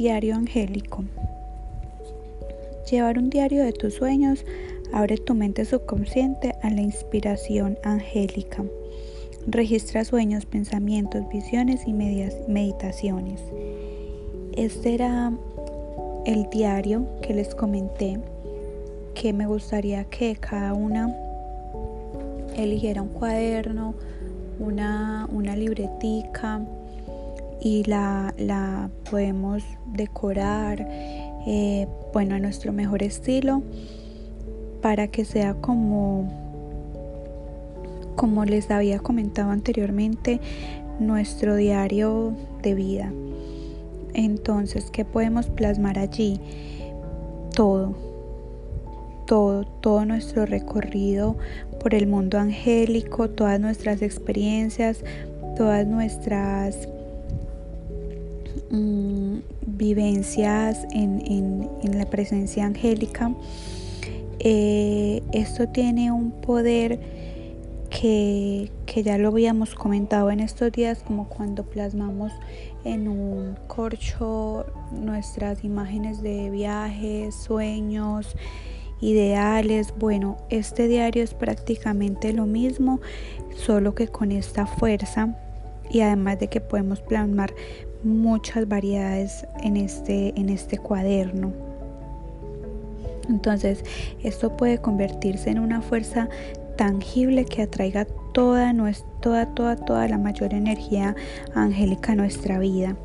Diario angélico. Llevar un diario de tus sueños abre tu mente subconsciente a la inspiración angélica. Registra sueños, pensamientos, visiones y meditaciones. Este era el diario que les comenté que me gustaría que cada una eligiera un cuaderno, una, una libretica y la, la podemos decorar eh, bueno a nuestro mejor estilo para que sea como como les había comentado anteriormente nuestro diario de vida. Entonces qué podemos plasmar allí todo. Todo todo nuestro recorrido por el mundo angélico todas nuestras experiencias todas nuestras Mm, vivencias en, la presencia angélica. Eh, esto tiene un poder que, ya lo habíamos comentado en estos días, como cuando plasmamos en un corcho nuestras imágenes de viajes, sueños, ideales. Bueno, este diario es prácticamente lo mismo, solo que con esta fuerza y además de que podemos plasmar muchas variedades en este, en este cuaderno. Entonces, esto puede convertirse en una fuerza tangible que atraiga toda, toda, toda, toda la mayor energía angélica a nuestra vida.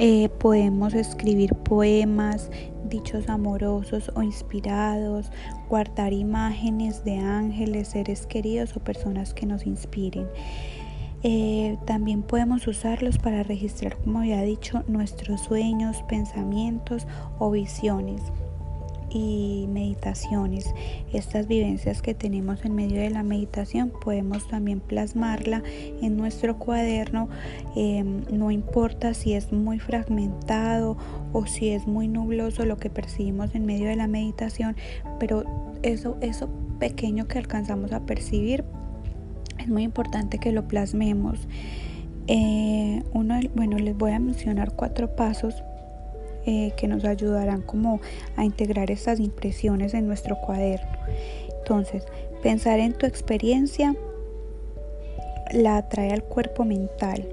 Eh, podemos escribir poemas, dichos amorosos o inspirados, guardar imágenes de ángeles, seres queridos o personas que nos inspiren. Eh, también podemos usarlos para registrar, como había dicho, nuestros sueños, pensamientos o visiones y meditaciones. Estas vivencias que tenemos en medio de la meditación podemos también plasmarla en nuestro cuaderno. Em, no importa si es muy fragmentado o si es muy nubloso lo que percibimos en medio de la meditación, pero eso, eso pequeño que alcanzamos a percibir es muy importante que lo plasmemos. Eh, uno, bueno, les voy a mencionar cuatro pasos eh, que nos ayudarán como a integrar estas impresiones en nuestro cuaderno. Entonces, pensar en tu experiencia la atrae al cuerpo mental.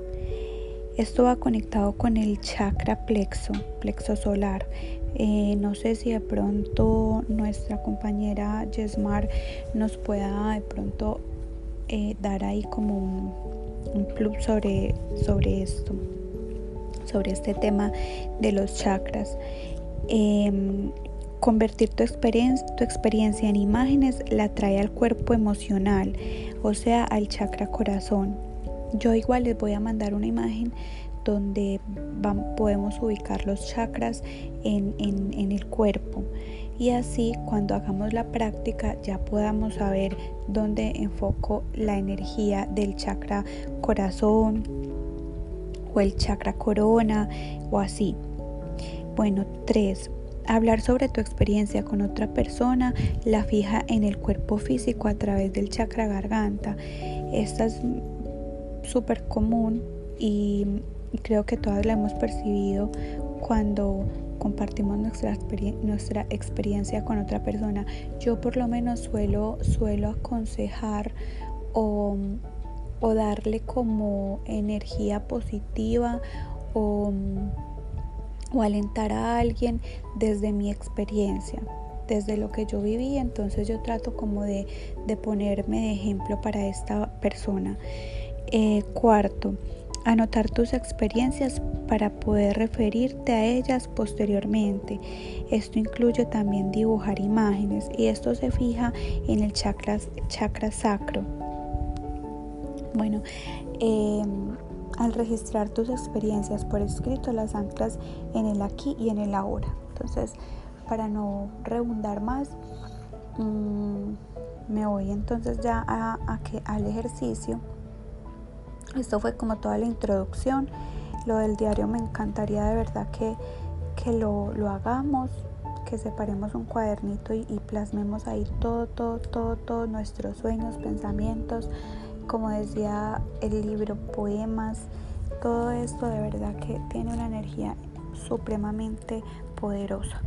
Esto va conectado con el chakra plexo, plexo solar. Eh, no sé si de pronto nuestra compañera Yesmar nos pueda de pronto eh, dar ahí como un, plus sobre, sobre esto, sobre este tema de los chakras. Em, convertir tu experiencia, tu experiencia en imágenes la trae al cuerpo emocional, o sea, al chakra corazón. Yo igual les voy a mandar una imagen donde podemos ubicar los chakras en, el cuerpo y así cuando hagamos la práctica ya podamos saber dónde enfoco la energía del chakra corazón o el chakra corona o así. Bueno, 3. Hablar sobre tu experiencia con otra persona la fija en el cuerpo físico a través del chakra garganta. Esta es súper común y creo que todas la hemos percibido cuando compartimos nuestra, nuestra experiencia con otra persona. Yo por lo menos suelo, suelo aconsejar o, o darle como energía positiva o, o alentar a alguien desde mi experiencia desde lo que yo viví, entonces yo trato como de, de ponerme de ejemplo para esta persona. Eh, cuarto, anotar tus experiencias para poder referirte a ellas posteriormente. Esto incluye también dibujar imágenes y esto se fija en el chakra, chakra sacro. Bueno, em, al registrar tus experiencias por escrito las anclas en el aquí y en el ahora. Entonces, para no rebundar más, mm, me voy entonces ya a, que, al ejercicio esto fue como toda la introducción. Lo del diario me encantaría de verdad que, que lo, hagamos, que separemos un cuadernito y, plasmemos ahí todo, todo, todo, todos nuestros sueños, pensamientos, como decía el libro, poemas, todo esto de verdad que tiene una energía supremamente poderosa.